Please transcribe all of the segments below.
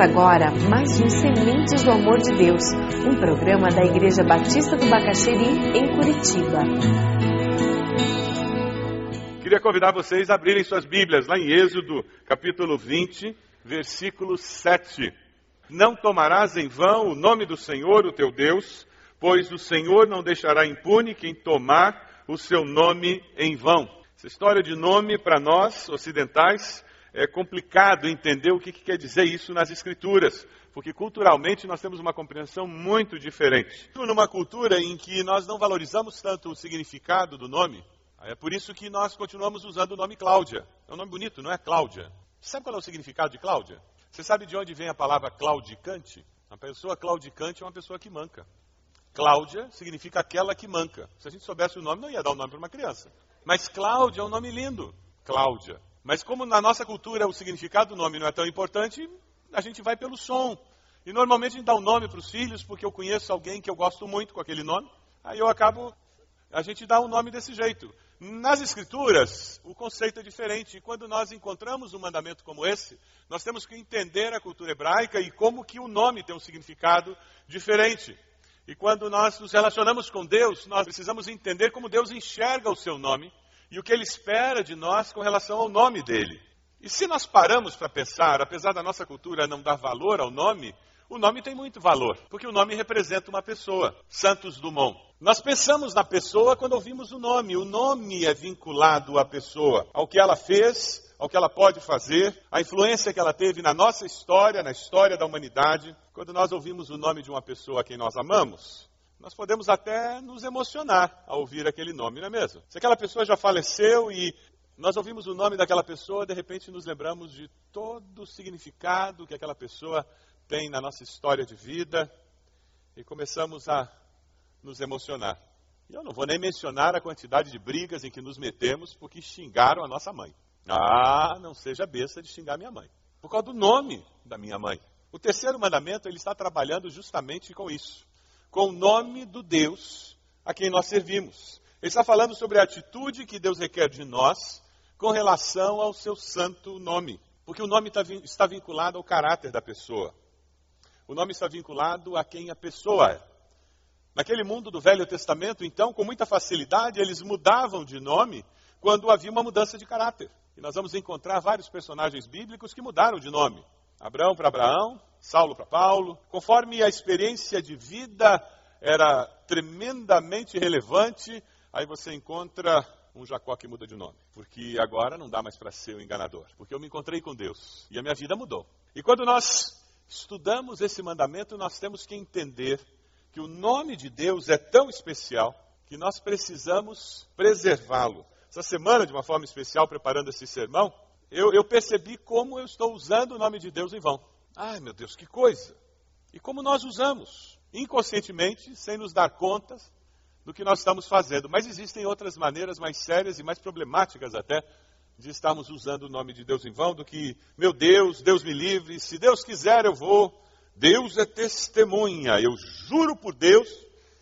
Agora mais um Sementes do Amor de Deus, um programa da Igreja Batista do Bacaxeri, em Curitiba. Queria convidar vocês a abrirem suas Bíblias lá em Êxodo, capítulo 20, versículo 7. Não tomarás em vão o nome do Senhor, o teu Deus, pois o Senhor não deixará impune quem tomar o seu nome em vão. Essa história de nome para nós ocidentais é complicado entender o que, que, quer dizer isso nas escrituras, porque culturalmente nós temos uma compreensão muito diferente. Numa cultura em que nós não valorizamos tanto o significado do nome, é por isso que nós continuamos usando o nome Cláudia. É um nome bonito, não é Cláudia? Sabe qual é o significado de Cláudia? Você sabe de onde vem a palavra claudicante? A pessoa claudicante é uma pessoa que manca. Cláudia significa aquela que manca. Se a gente soubesse o nome, não ia dar o nome para uma criança. Mas Cláudia é um nome lindo. Cláudia. Mas como na nossa cultura o significado do nome não é tão importante, a gente vai pelo som. E normalmente a gente dá um nome para os filhos porque eu conheço alguém que eu gosto muito com aquele nome. Aí eu acabo, a gente dá um nome desse jeito. Nas escrituras, o conceito é diferente. E quando nós encontramos um mandamento como esse, nós temos que entender a cultura hebraica e como que o nome tem um significado diferente. E quando nós nos relacionamos com Deus, nós precisamos entender como Deus enxerga o seu nome e o que ele espera de nós com relação ao nome dele. E se nós paramos para pensar, apesar da nossa cultura não dar valor ao nome, o nome tem muito valor, porque o nome representa uma pessoa, Santos Dumont. Nós pensamos na pessoa quando ouvimos o nome. O nome é vinculado à pessoa, ao que ela fez, ao que ela pode fazer, a influência que ela teve na nossa história, na história da humanidade. Quando nós ouvimos o nome de uma pessoa a quem nós amamos, nós podemos até nos emocionar ao ouvir aquele nome, não é mesmo? Se aquela pessoa já faleceu e nós ouvimos o nome daquela pessoa, de repente nos lembramos de todo o significado que aquela pessoa tem na nossa história de vida e começamos a nos emocionar. E eu não vou nem mencionar a quantidade de brigas em que nos metemos porque xingaram a nossa mãe. Ah, não seja besta de xingar minha mãe. Por causa do nome da minha mãe. O terceiro mandamento, ele está trabalhando justamente com isso com o nome do Deus a quem nós servimos. Ele está falando sobre a atitude que Deus requer de nós com relação ao seu santo nome. Porque o nome está vinculado ao caráter da pessoa. O nome está vinculado a quem a pessoa é. Naquele mundo do Velho Testamento, então, com muita facilidade, eles mudavam de nome quando havia uma mudança de caráter. E nós vamos encontrar vários personagens bíblicos que mudaram de nome. Abraão para Abraão, Saulo para Paulo, conforme a experiência de vida era tremendamente relevante, aí você encontra um Jacó que muda de nome, porque agora não dá mais para ser o enganador, porque eu me encontrei com Deus. E a minha vida mudou. E quando nós estudamos esse mandamento, nós temos que entender que o nome de Deus é tão especial que nós precisamos preservá-lo. Essa semana, de uma forma especial, preparando esse sermão, eu, eu percebi como eu estou usando o nome de Deus em vão. Ai, meu Deus, que coisa! E como nós usamos, inconscientemente, sem nos dar contas do que nós estamos fazendo. Mas existem outras maneiras mais sérias e mais problemáticas até de estarmos usando o nome de Deus em vão do que, meu Deus, Deus me livre, se Deus quiser eu vou. Deus é testemunha, eu juro por Deus.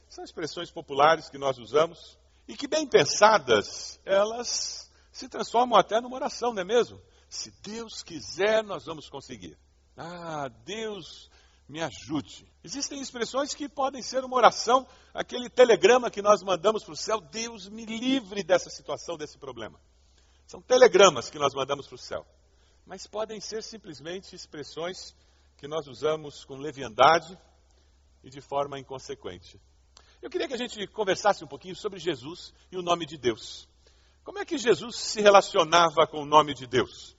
São expressões populares que nós usamos e que, bem pensadas, elas se transformam até numa oração, não é mesmo? Se Deus quiser, nós vamos conseguir. Ah, Deus me ajude. Existem expressões que podem ser uma oração, aquele telegrama que nós mandamos para o céu, Deus me livre dessa situação, desse problema. São telegramas que nós mandamos para o céu. Mas podem ser simplesmente expressões que nós usamos com leviandade e de forma inconsequente. Eu queria que a gente conversasse um pouquinho sobre Jesus e o nome de Deus. Como é que Jesus se relacionava com o nome de Deus?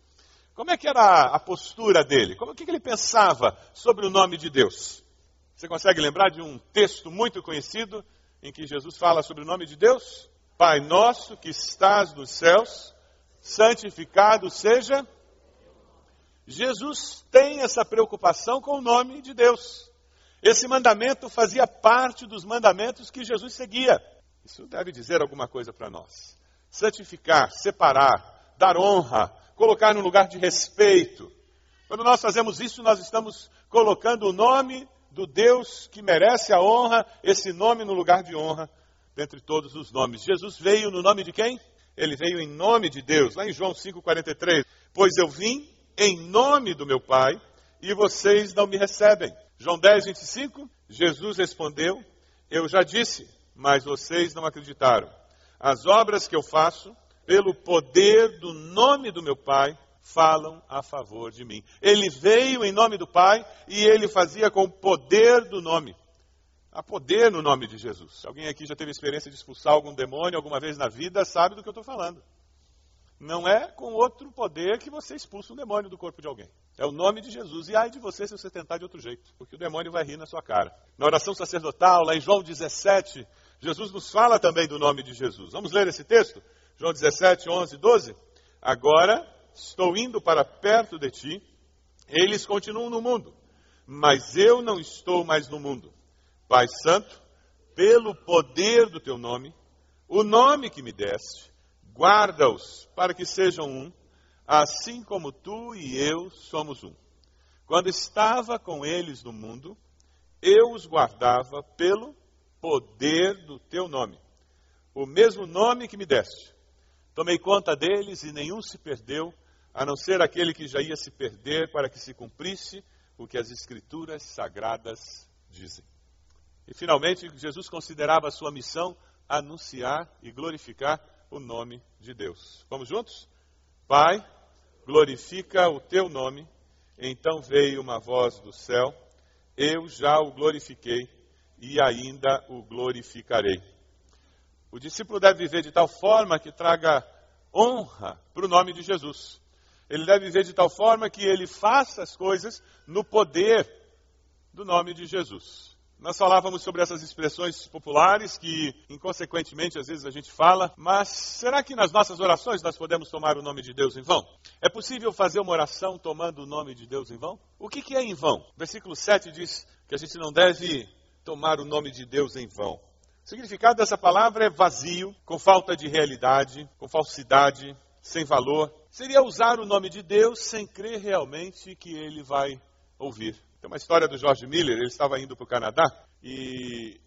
Como é que era a postura dele? Como, o que ele pensava sobre o nome de Deus? Você consegue lembrar de um texto muito conhecido em que Jesus fala sobre o nome de Deus? Pai nosso que estás nos céus, santificado seja. Jesus tem essa preocupação com o nome de Deus. Esse mandamento fazia parte dos mandamentos que Jesus seguia. Isso deve dizer alguma coisa para nós santificar, separar, dar honra, colocar num lugar de respeito. Quando nós fazemos isso, nós estamos colocando o nome do Deus que merece a honra, esse nome no lugar de honra, dentre todos os nomes. Jesus veio no nome de quem? Ele veio em nome de Deus, lá em João 5,43. Pois eu vim em nome do meu Pai e vocês não me recebem. João 10, 25, Jesus respondeu: Eu já disse, mas vocês não acreditaram. As obras que eu faço, pelo poder do nome do meu Pai, falam a favor de mim. Ele veio em nome do Pai e ele fazia com o poder do nome. Há poder no nome de Jesus. Alguém aqui já teve experiência de expulsar algum demônio alguma vez na vida, sabe do que eu estou falando. Não é com outro poder que você expulsa um demônio do corpo de alguém. É o nome de Jesus. E ai de você se você tentar de outro jeito, porque o demônio vai rir na sua cara. Na oração sacerdotal, lá em João 17, Jesus nos fala também do nome de Jesus. Vamos ler esse texto? João 17, 11, 12. Agora estou indo para perto de ti, eles continuam no mundo, mas eu não estou mais no mundo. Pai Santo, pelo poder do teu nome, o nome que me deste, guarda-os para que sejam um, assim como tu e eu somos um. Quando estava com eles no mundo, eu os guardava pelo poder do teu nome, o mesmo nome que me deste. Tomei conta deles e nenhum se perdeu, a não ser aquele que já ia se perder para que se cumprisse o que as Escrituras sagradas dizem. E finalmente, Jesus considerava a sua missão anunciar e glorificar o nome de Deus. Vamos juntos? Pai, glorifica o teu nome. Então veio uma voz do céu: Eu já o glorifiquei e ainda o glorificarei. O discípulo deve viver de tal forma que traga honra para o nome de Jesus. Ele deve viver de tal forma que ele faça as coisas no poder do nome de Jesus. Nós falávamos sobre essas expressões populares que, inconsequentemente, às vezes a gente fala, mas será que nas nossas orações nós podemos tomar o nome de Deus em vão? É possível fazer uma oração tomando o nome de Deus em vão? O que, que é em vão? Versículo 7 diz que a gente não deve tomar o nome de Deus em vão. O significado dessa palavra é vazio, com falta de realidade, com falsidade, sem valor. Seria usar o nome de Deus sem crer realmente que ele vai ouvir. Tem uma história do George Miller, ele estava indo para o Canadá e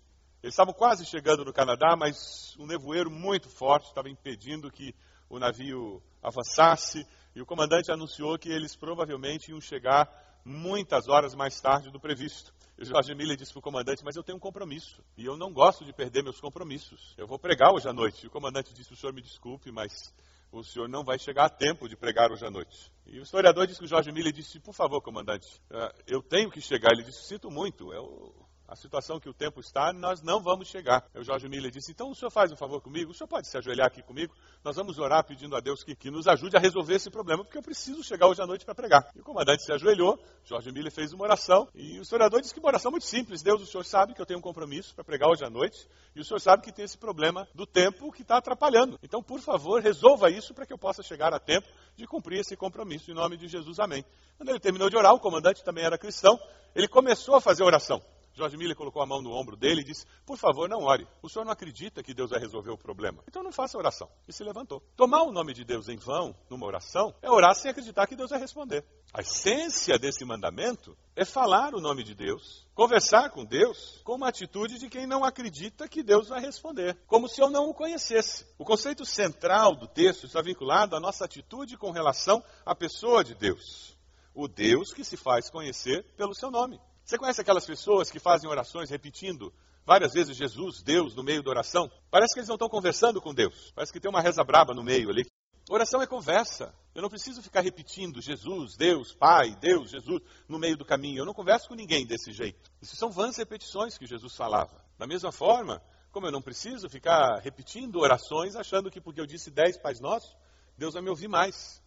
eles estavam quase chegando no Canadá, mas um nevoeiro muito forte estava impedindo que o navio avançasse e o comandante anunciou que eles provavelmente iam chegar muitas horas mais tarde do previsto. E Jorge Miller disse para o comandante, mas eu tenho um compromisso e eu não gosto de perder meus compromissos. Eu vou pregar hoje à noite. E o comandante disse, o senhor me desculpe, mas o senhor não vai chegar a tempo de pregar hoje à noite. E o historiador disse que o Jorge Miller disse, por favor, comandante, eh, eu tenho que chegar. Ele disse, sinto muito, eu a situação que o tempo está, nós não vamos chegar. O Jorge Miller disse, então o senhor faz um favor comigo, o senhor pode se ajoelhar aqui comigo, nós vamos orar pedindo a Deus que, que nos ajude a resolver esse problema, porque eu preciso chegar hoje à noite para pregar. E o comandante se ajoelhou, Jorge Miller fez uma oração, e o historiador disse que uma oração muito simples, Deus, o senhor sabe que eu tenho um compromisso para pregar hoje à noite, e o senhor sabe que tem esse problema do tempo que está atrapalhando. Então, por favor, resolva isso para que eu possa chegar a tempo de cumprir esse compromisso, em nome de Jesus, amém. Quando ele terminou de orar, o comandante também era cristão, ele começou a fazer oração. George Miller colocou a mão no ombro dele e disse: Por favor, não ore. O senhor não acredita que Deus vai resolver o problema. Então não faça oração. E se levantou. Tomar o nome de Deus em vão, numa oração, é orar sem acreditar que Deus vai responder. A essência desse mandamento é falar o nome de Deus, conversar com Deus com uma atitude de quem não acredita que Deus vai responder, como se eu não o conhecesse. O conceito central do texto está vinculado à nossa atitude com relação à pessoa de Deus. O Deus que se faz conhecer pelo seu nome. Você conhece aquelas pessoas que fazem orações repetindo várias vezes Jesus, Deus, no meio da oração? Parece que eles não estão conversando com Deus. Parece que tem uma reza braba no meio ali. Oração é conversa. Eu não preciso ficar repetindo Jesus, Deus, Pai, Deus, Jesus no meio do caminho. Eu não converso com ninguém desse jeito. Isso são vãs repetições que Jesus falava. Da mesma forma, como eu não preciso ficar repetindo orações achando que porque eu disse dez Pais Nossos, Deus vai me ouvir mais.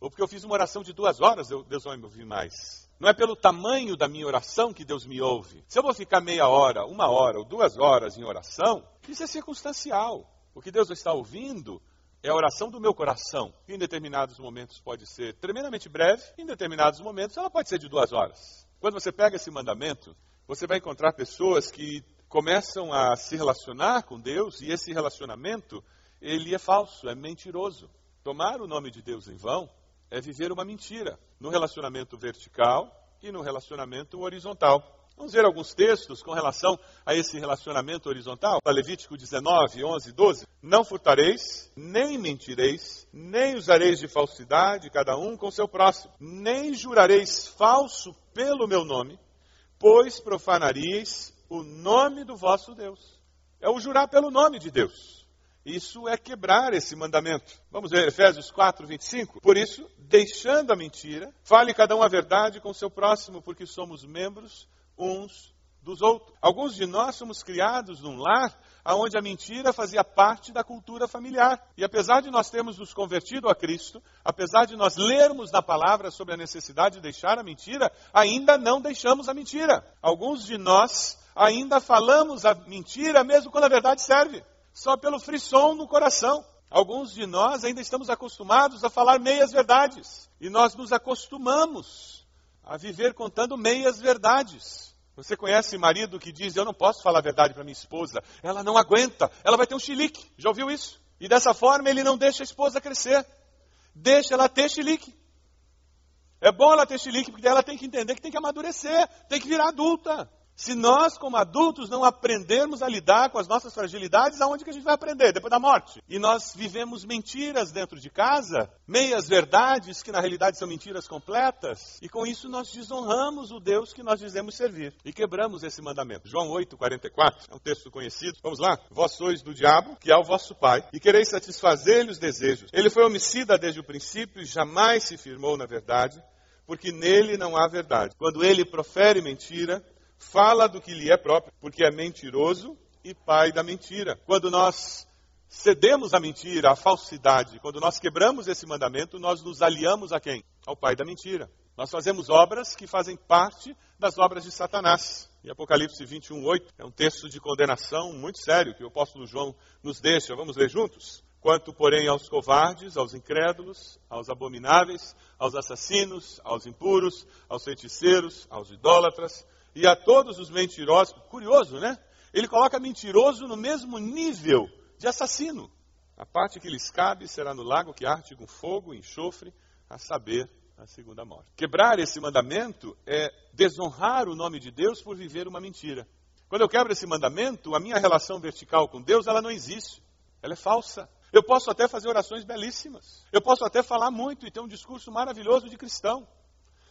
Ou porque eu fiz uma oração de duas horas, Deus vai me ouvir mais. Não é pelo tamanho da minha oração que Deus me ouve. Se eu vou ficar meia hora, uma hora ou duas horas em oração, isso é circunstancial. O que Deus está ouvindo é a oração do meu coração, em determinados momentos pode ser tremendamente breve, em determinados momentos ela pode ser de duas horas. Quando você pega esse mandamento, você vai encontrar pessoas que começam a se relacionar com Deus e esse relacionamento ele é falso, é mentiroso. Tomar o nome de Deus em vão é viver uma mentira no relacionamento vertical e no relacionamento horizontal. Vamos ver alguns textos com relação a esse relacionamento horizontal. Levítico 19, 11, 12. Não furtareis, nem mentireis, nem usareis de falsidade, cada um com seu próximo, nem jurareis falso pelo meu nome, pois profanaríeis o nome do vosso Deus. É o jurar pelo nome de Deus. Isso é quebrar esse mandamento. Vamos ver Efésios 4, 25. Por isso, deixando a mentira, fale cada um a verdade com seu próximo, porque somos membros uns dos outros. Alguns de nós somos criados num lar onde a mentira fazia parte da cultura familiar. E apesar de nós termos nos convertido a Cristo, apesar de nós lermos na palavra sobre a necessidade de deixar a mentira, ainda não deixamos a mentira. Alguns de nós ainda falamos a mentira mesmo quando a verdade serve só pelo frisson no coração. Alguns de nós ainda estamos acostumados a falar meias verdades. E nós nos acostumamos a viver contando meias verdades. Você conhece marido que diz: Eu não posso falar a verdade para minha esposa, ela não aguenta, ela vai ter um chilique. Já ouviu isso? E dessa forma ele não deixa a esposa crescer, deixa ela ter chilique. É bom ela ter chilique, porque ela tem que entender que tem que amadurecer, tem que virar adulta. Se nós, como adultos, não aprendermos a lidar com as nossas fragilidades, aonde que a gente vai aprender? Depois da morte. E nós vivemos mentiras dentro de casa, meias verdades que na realidade são mentiras completas, e com isso nós desonramos o Deus que nós dizemos servir e quebramos esse mandamento. João 8, 44, é um texto conhecido. Vamos lá? Vós sois do diabo, que é o vosso pai, e quereis satisfazer-lhe os desejos. Ele foi homicida desde o princípio e jamais se firmou na verdade, porque nele não há verdade. Quando ele profere mentira, fala do que lhe é próprio, porque é mentiroso e pai da mentira. Quando nós cedemos à mentira, à falsidade, quando nós quebramos esse mandamento, nós nos aliamos a quem? Ao pai da mentira. Nós fazemos obras que fazem parte das obras de Satanás. E Apocalipse 21, 8 é um texto de condenação muito sério que o apóstolo João nos deixa. Vamos ler juntos? Quanto, porém, aos covardes, aos incrédulos, aos abomináveis, aos assassinos, aos impuros, aos feiticeiros, aos idólatras, e a todos os mentirosos. Curioso, né? Ele coloca mentiroso no mesmo nível de assassino. A parte que lhes cabe será no lago que arde com fogo e enxofre, a saber, a segunda morte. Quebrar esse mandamento é desonrar o nome de Deus por viver uma mentira. Quando eu quebro esse mandamento, a minha relação vertical com Deus, ela não existe. Ela é falsa. Eu posso até fazer orações belíssimas. Eu posso até falar muito e ter um discurso maravilhoso de cristão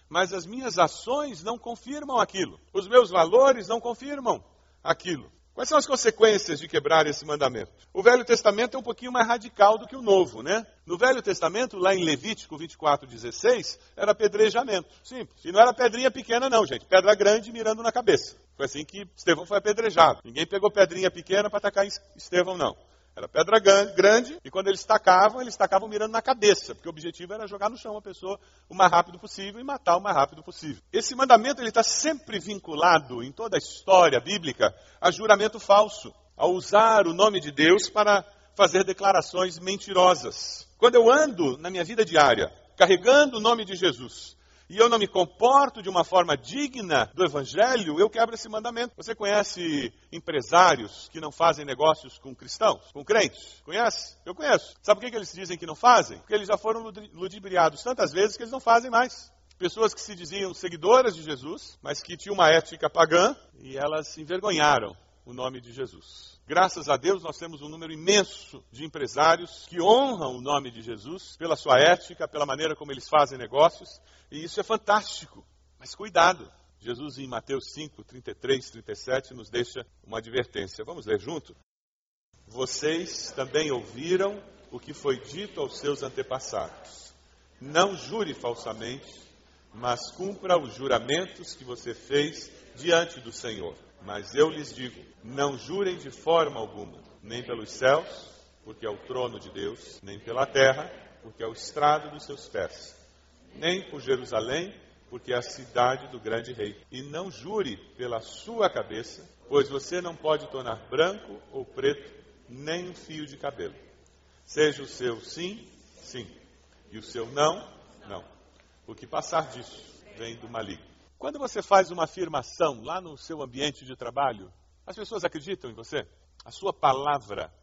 mas as minhas ações não confirmam aquilo. Os meus valores não confirmam aquilo. Quais são as consequências de quebrar esse mandamento? O Velho Testamento é um pouquinho mais radical do que o Novo, né? No Velho Testamento, lá em Levítico 24, 16, era apedrejamento. Simples. E não era pedrinha pequena, não, gente. Pedra grande mirando na cabeça. Foi assim que Estevão foi apedrejado. Ninguém pegou pedrinha pequena para atacar Estevão, não. Era pedra grande e quando eles tacavam, eles tacavam mirando na cabeça, porque o objetivo era jogar no chão a pessoa o mais rápido possível e matar o mais rápido possível. Esse mandamento está sempre vinculado em toda a história bíblica a juramento falso, a usar o nome de Deus para fazer declarações mentirosas. Quando eu ando na minha vida diária carregando o nome de Jesus, e eu não me comporto de uma forma digna do Evangelho, eu quebro esse mandamento. Você conhece empresários que não fazem negócios com cristãos, com crentes? Conhece? Eu conheço. Sabe por que eles dizem que não fazem? Porque eles já foram ludibriados tantas vezes que eles não fazem mais. Pessoas que se diziam seguidoras de Jesus, mas que tinham uma ética pagã e elas envergonharam o nome de Jesus. Graças a Deus, nós temos um número imenso de empresários que honram o nome de Jesus pela sua ética, pela maneira como eles fazem negócios, e isso é fantástico. Mas cuidado, Jesus em Mateus 5, 33, 37 nos deixa uma advertência. Vamos ler junto? Vocês também ouviram o que foi dito aos seus antepassados. Não jure falsamente, mas cumpra os juramentos que você fez diante do Senhor. Mas eu lhes digo: não jurem de forma alguma, nem pelos céus, porque é o trono de Deus, nem pela terra, porque é o estrado dos seus pés, nem por Jerusalém, porque é a cidade do grande rei. E não jure pela sua cabeça, pois você não pode tornar branco ou preto nem um fio de cabelo. Seja o seu sim, sim, e o seu não, não. O que passar disso vem do maligno. Quando você faz uma afirmação lá no seu ambiente de trabalho, as pessoas acreditam em você? A sua palavra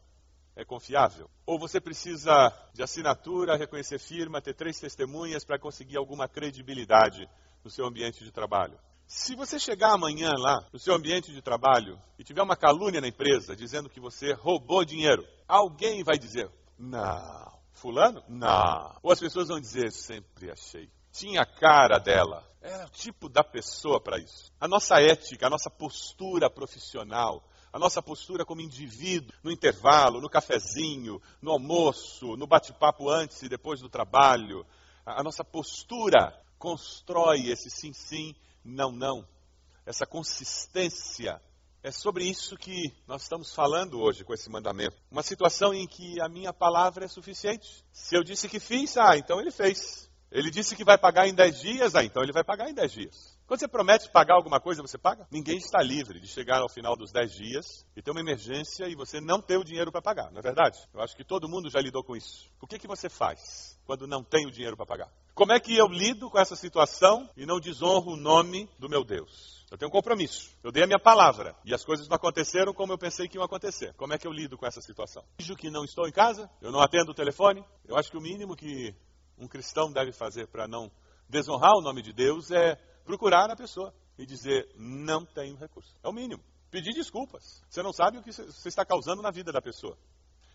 é confiável? Ou você precisa de assinatura, reconhecer firma, ter três testemunhas para conseguir alguma credibilidade no seu ambiente de trabalho? Se você chegar amanhã lá no seu ambiente de trabalho e tiver uma calúnia na empresa dizendo que você roubou dinheiro, alguém vai dizer: Não. Fulano? Não. Ou as pessoas vão dizer: Sempre achei. Tinha cara dela. Era o tipo da pessoa para isso. A nossa ética, a nossa postura profissional, a nossa postura como indivíduo, no intervalo, no cafezinho, no almoço, no bate-papo antes e depois do trabalho, a nossa postura constrói esse sim, sim, não, não. Essa consistência. É sobre isso que nós estamos falando hoje com esse mandamento. Uma situação em que a minha palavra é suficiente. Se eu disse que fiz, ah, então ele fez. Ele disse que vai pagar em 10 dias, ah, então ele vai pagar em 10 dias. Quando você promete pagar alguma coisa, você paga? Ninguém está livre de chegar ao final dos 10 dias e ter uma emergência e você não ter o dinheiro para pagar, não é verdade? Eu acho que todo mundo já lidou com isso. O que, que você faz quando não tem o dinheiro para pagar? Como é que eu lido com essa situação e não desonro o nome do meu Deus? Eu tenho um compromisso. Eu dei a minha palavra e as coisas não aconteceram como eu pensei que iam acontecer. Como é que eu lido com essa situação? Digo que não estou em casa, eu não atendo o telefone. Eu acho que o mínimo que um cristão deve fazer para não desonrar o nome de Deus é procurar a pessoa e dizer: não tenho recurso. É o mínimo. Pedir desculpas. Você não sabe o que você está causando na vida da pessoa.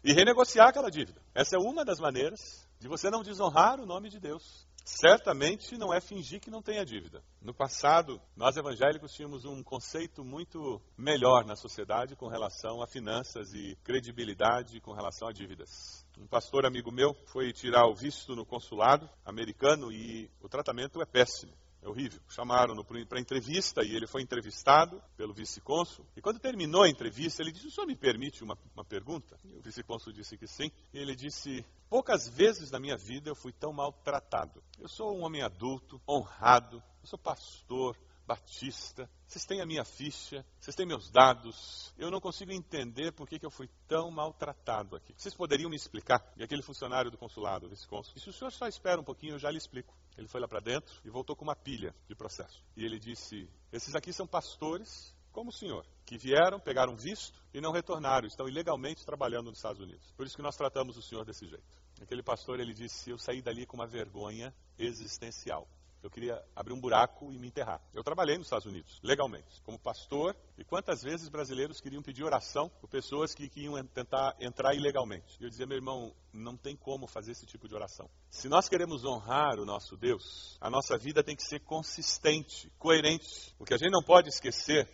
E renegociar aquela dívida. Essa é uma das maneiras de você não desonrar o nome de Deus. Certamente não é fingir que não tenha dívida. No passado, nós evangélicos tínhamos um conceito muito melhor na sociedade com relação a finanças e credibilidade com relação a dívidas. Um pastor amigo meu foi tirar o visto no consulado americano e o tratamento é péssimo. É horrível. Chamaram para entrevista e ele foi entrevistado pelo vice-cônsul. E quando terminou a entrevista, ele disse: O senhor me permite uma, uma pergunta? E o vice-cônsul disse que sim. E ele disse: Poucas vezes na minha vida eu fui tão maltratado. Eu sou um homem adulto, honrado, eu sou pastor, Batista, vocês têm a minha ficha, vocês têm meus dados, eu não consigo entender por que, que eu fui tão maltratado aqui. Vocês poderiam me explicar? E aquele funcionário do consulado, vice consul, se o senhor só espera um pouquinho, eu já lhe explico. Ele foi lá para dentro e voltou com uma pilha de processo. E ele disse: Esses aqui são pastores como o senhor, que vieram, pegaram visto e não retornaram, estão ilegalmente trabalhando nos Estados Unidos. Por isso que nós tratamos o senhor desse jeito. Aquele pastor, ele disse: Eu saí dali com uma vergonha existencial. Eu queria abrir um buraco e me enterrar. Eu trabalhei nos Estados Unidos, legalmente, como pastor. E quantas vezes brasileiros queriam pedir oração por pessoas que, que iam tentar entrar ilegalmente? E eu dizia, meu irmão, não tem como fazer esse tipo de oração. Se nós queremos honrar o nosso Deus, a nossa vida tem que ser consistente, coerente. O que a gente não pode esquecer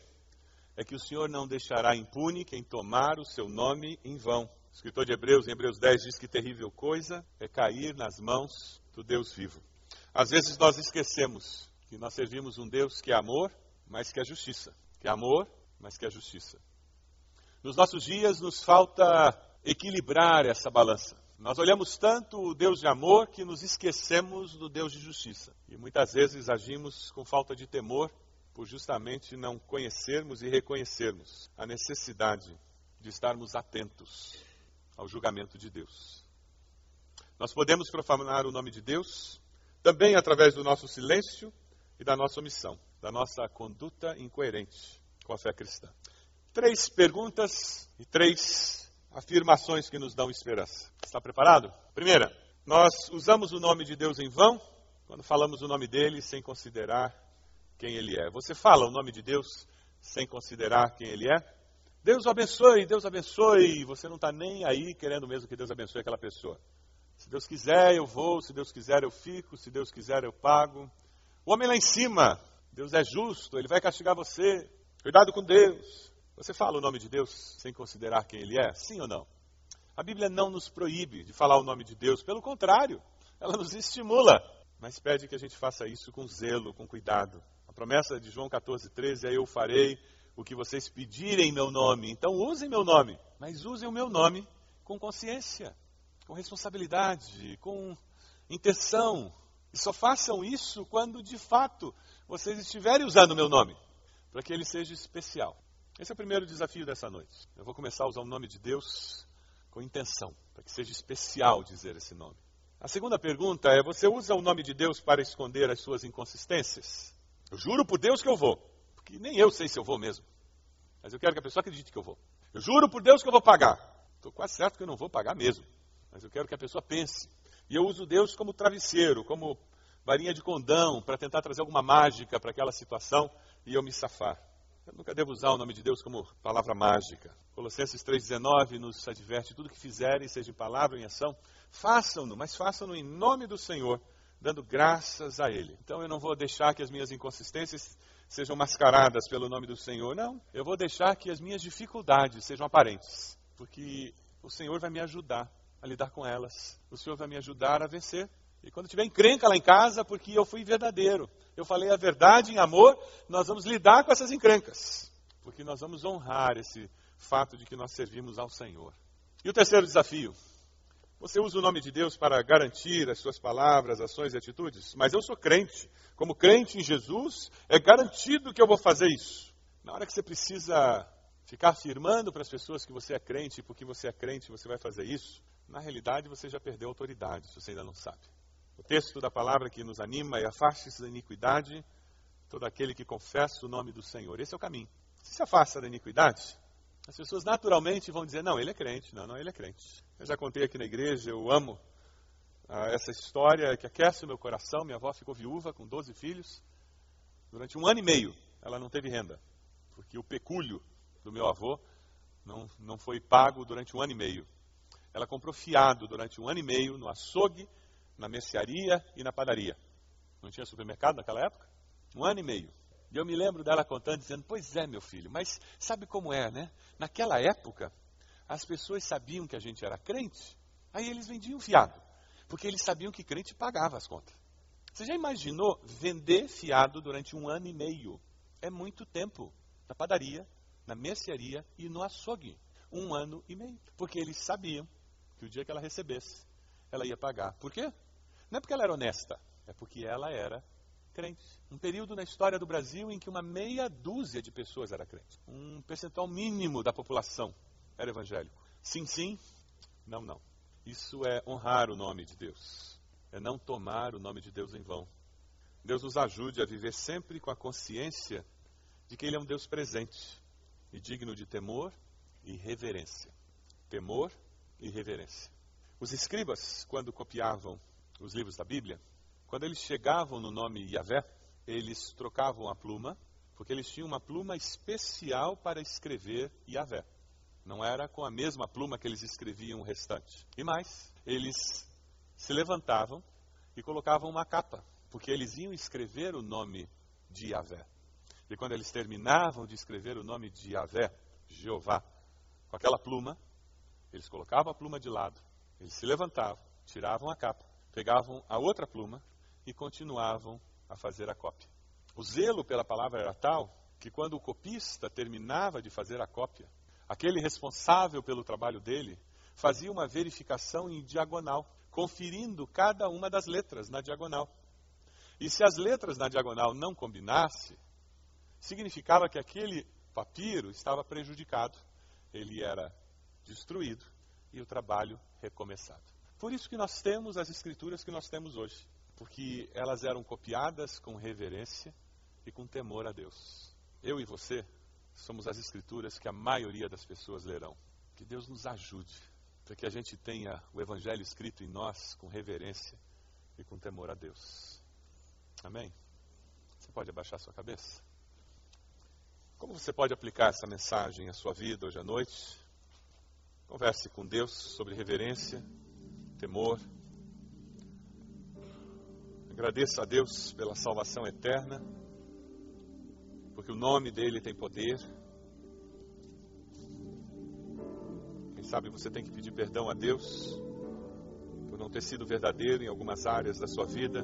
é que o Senhor não deixará impune quem tomar o seu nome em vão. O escritor de Hebreus, em Hebreus 10, diz que terrível coisa é cair nas mãos do Deus vivo. Às vezes nós esquecemos que nós servimos um Deus que é amor, mas que é justiça. Que é amor, mas que é justiça. Nos nossos dias nos falta equilibrar essa balança. Nós olhamos tanto o Deus de amor que nos esquecemos do Deus de justiça. E muitas vezes agimos com falta de temor por justamente não conhecermos e reconhecermos a necessidade de estarmos atentos ao julgamento de Deus. Nós podemos profanar o nome de Deus também através do nosso silêncio e da nossa omissão, da nossa conduta incoerente com a fé cristã. Três perguntas e três afirmações que nos dão esperança. Está preparado? Primeira, nós usamos o nome de Deus em vão quando falamos o nome dele sem considerar quem ele é. Você fala o nome de Deus sem considerar quem ele é? Deus abençoe, Deus abençoe. Você não está nem aí querendo mesmo que Deus abençoe aquela pessoa. Se Deus quiser, eu vou. Se Deus quiser, eu fico. Se Deus quiser, eu pago. O homem lá em cima, Deus é justo, ele vai castigar você. Cuidado com Deus. Você fala o nome de Deus sem considerar quem ele é? Sim ou não? A Bíblia não nos proíbe de falar o nome de Deus, pelo contrário, ela nos estimula, mas pede que a gente faça isso com zelo, com cuidado. A promessa de João 14, 13 é: Eu farei o que vocês pedirem em meu nome. Então usem meu nome, mas usem o meu nome com consciência com responsabilidade, com intenção. E só façam isso quando de fato vocês estiverem usando o meu nome, para que ele seja especial. Esse é o primeiro desafio dessa noite. Eu vou começar a usar o nome de Deus com intenção, para que seja especial dizer esse nome. A segunda pergunta é: você usa o nome de Deus para esconder as suas inconsistências? Eu juro por Deus que eu vou, porque nem eu sei se eu vou mesmo. Mas eu quero que a pessoa acredite que eu vou. Eu juro por Deus que eu vou pagar. Estou quase certo que eu não vou pagar mesmo mas eu quero que a pessoa pense. E eu uso Deus como travesseiro, como varinha de condão, para tentar trazer alguma mágica para aquela situação, e eu me safar. Eu nunca devo usar o nome de Deus como palavra mágica. Colossenses 3,19 nos adverte: tudo que fizerem, seja em palavra ou em ação, façam-no, mas façam-no em nome do Senhor, dando graças a Ele. Então eu não vou deixar que as minhas inconsistências sejam mascaradas pelo nome do Senhor, não. Eu vou deixar que as minhas dificuldades sejam aparentes, porque o Senhor vai me ajudar a lidar com elas. O Senhor vai me ajudar a vencer. E quando tiver encrenca lá em casa, porque eu fui verdadeiro, eu falei a verdade em amor, nós vamos lidar com essas encrencas, porque nós vamos honrar esse fato de que nós servimos ao Senhor. E o terceiro desafio, você usa o nome de Deus para garantir as suas palavras, ações e atitudes? Mas eu sou crente. Como crente em Jesus, é garantido que eu vou fazer isso. Na hora que você precisa ficar afirmando para as pessoas que você é crente, porque você é crente, você vai fazer isso, na realidade você já perdeu autoridade, se você ainda não sabe. O texto da palavra que nos anima é afaste-se da iniquidade todo aquele que confessa o nome do Senhor. Esse é o caminho. Se se afasta da iniquidade, as pessoas naturalmente vão dizer, não, ele é crente. Não, não, ele é crente. Eu já contei aqui na igreja, eu amo ah, essa história que aquece o meu coração. Minha avó ficou viúva com 12 filhos. Durante um ano e meio, ela não teve renda. Porque o pecúlio do meu avô não, não foi pago durante um ano e meio. Ela comprou fiado durante um ano e meio no açougue, na mercearia e na padaria. Não tinha supermercado naquela época? Um ano e meio. E eu me lembro dela contando, dizendo: Pois é, meu filho, mas sabe como é, né? Naquela época, as pessoas sabiam que a gente era crente, aí eles vendiam fiado, porque eles sabiam que crente pagava as contas. Você já imaginou vender fiado durante um ano e meio? É muito tempo. Na padaria, na mercearia e no açougue. Um ano e meio. Porque eles sabiam que o dia que ela recebesse, ela ia pagar. Por quê? Não é porque ela era honesta, é porque ela era crente. Um período na história do Brasil em que uma meia dúzia de pessoas era crente. Um percentual mínimo da população era evangélico. Sim, sim, não, não. Isso é honrar o nome de Deus. É não tomar o nome de Deus em vão. Deus nos ajude a viver sempre com a consciência de que Ele é um Deus presente e digno de temor e reverência. Temor e reverência. Os escribas, quando copiavam os livros da Bíblia, quando eles chegavam no nome Yahvé, eles trocavam a pluma, porque eles tinham uma pluma especial para escrever Yahvé. Não era com a mesma pluma que eles escreviam o restante. E mais, eles se levantavam e colocavam uma capa, porque eles iam escrever o nome de Yahvé. E quando eles terminavam de escrever o nome de Yahvé, Jeová, com aquela pluma, eles colocavam a pluma de lado, eles se levantavam, tiravam a capa, pegavam a outra pluma e continuavam a fazer a cópia. O zelo pela palavra era tal que quando o copista terminava de fazer a cópia, aquele responsável pelo trabalho dele fazia uma verificação em diagonal, conferindo cada uma das letras na diagonal. E se as letras na diagonal não combinassem, significava que aquele papiro estava prejudicado, ele era destruído e o trabalho recomeçado. Por isso que nós temos as escrituras que nós temos hoje porque elas eram copiadas com reverência e com temor a Deus. Eu e você somos as escrituras que a maioria das pessoas lerão. Que Deus nos ajude para que a gente tenha o Evangelho escrito em nós com reverência e com temor a Deus. Amém? Você pode abaixar sua cabeça? Como você pode aplicar essa mensagem à sua vida hoje à noite? Converse com Deus sobre reverência, temor Agradeça a Deus pela salvação eterna, porque o nome dele tem poder. Quem sabe você tem que pedir perdão a Deus por não ter sido verdadeiro em algumas áreas da sua vida,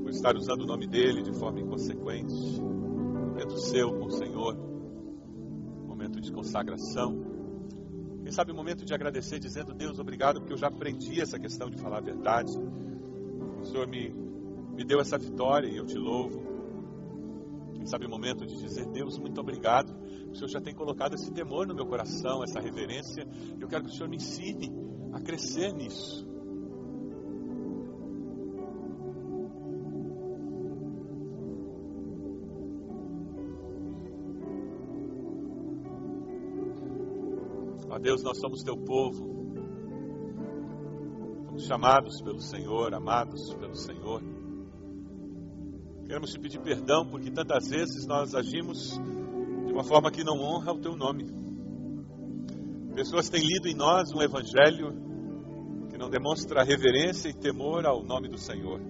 por estar usando o nome dele de forma inconsequente. Momento seu com o Senhor, momento de consagração. Sabe o momento de agradecer, dizendo: Deus, obrigado, porque eu já aprendi essa questão de falar a verdade. O Senhor me, me deu essa vitória e eu te louvo. Quem sabe o momento de dizer, Deus, muito obrigado. O Senhor já tem colocado esse temor no meu coração, essa reverência. Eu quero que o Senhor me ensine a crescer nisso. Deus, nós somos teu povo chamados pelo Senhor, amados pelo Senhor. Queremos te pedir perdão porque tantas vezes nós agimos de uma forma que não honra o teu nome. Pessoas têm lido em nós um evangelho que não demonstra reverência e temor ao nome do Senhor.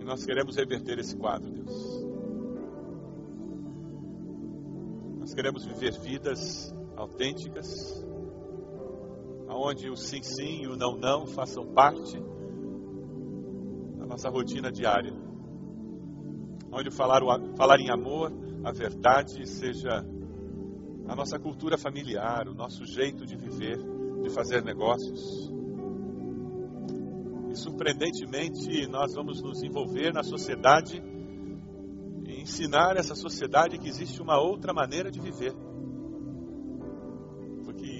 E nós queremos reverter esse quadro, Deus. Nós queremos viver vidas autênticas, onde o sim sim e o não não façam parte da nossa rotina diária. Onde falar, o, falar em amor, a verdade seja a nossa cultura familiar, o nosso jeito de viver, de fazer negócios. E surpreendentemente, nós vamos nos envolver na sociedade ensinar essa sociedade que existe uma outra maneira de viver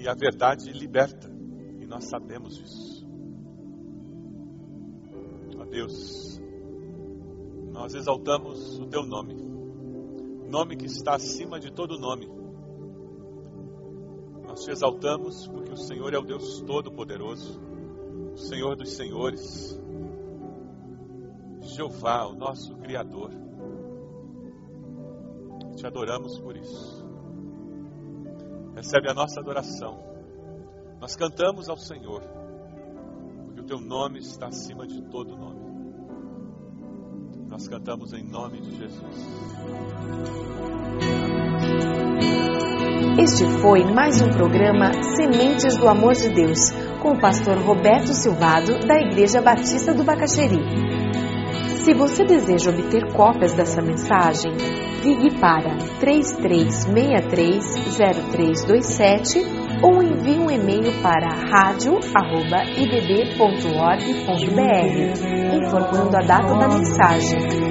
e a verdade liberta. E nós sabemos disso. Ó Deus, nós exaltamos o teu nome, nome que está acima de todo nome. Nós te exaltamos porque o Senhor é o Deus Todo-Poderoso, o Senhor dos Senhores, Jeová, o nosso Criador. Te adoramos por isso recebe a nossa adoração. Nós cantamos ao Senhor, porque o teu nome está acima de todo nome. Nós cantamos em nome de Jesus. Este foi mais um programa Sementes do Amor de Deus, com o pastor Roberto Silvado, da Igreja Batista do Bacaxeri. Se você deseja obter cópias dessa mensagem, ligue para 33630327 ou envie um e-mail para radio@ibb.org.br informando a data da mensagem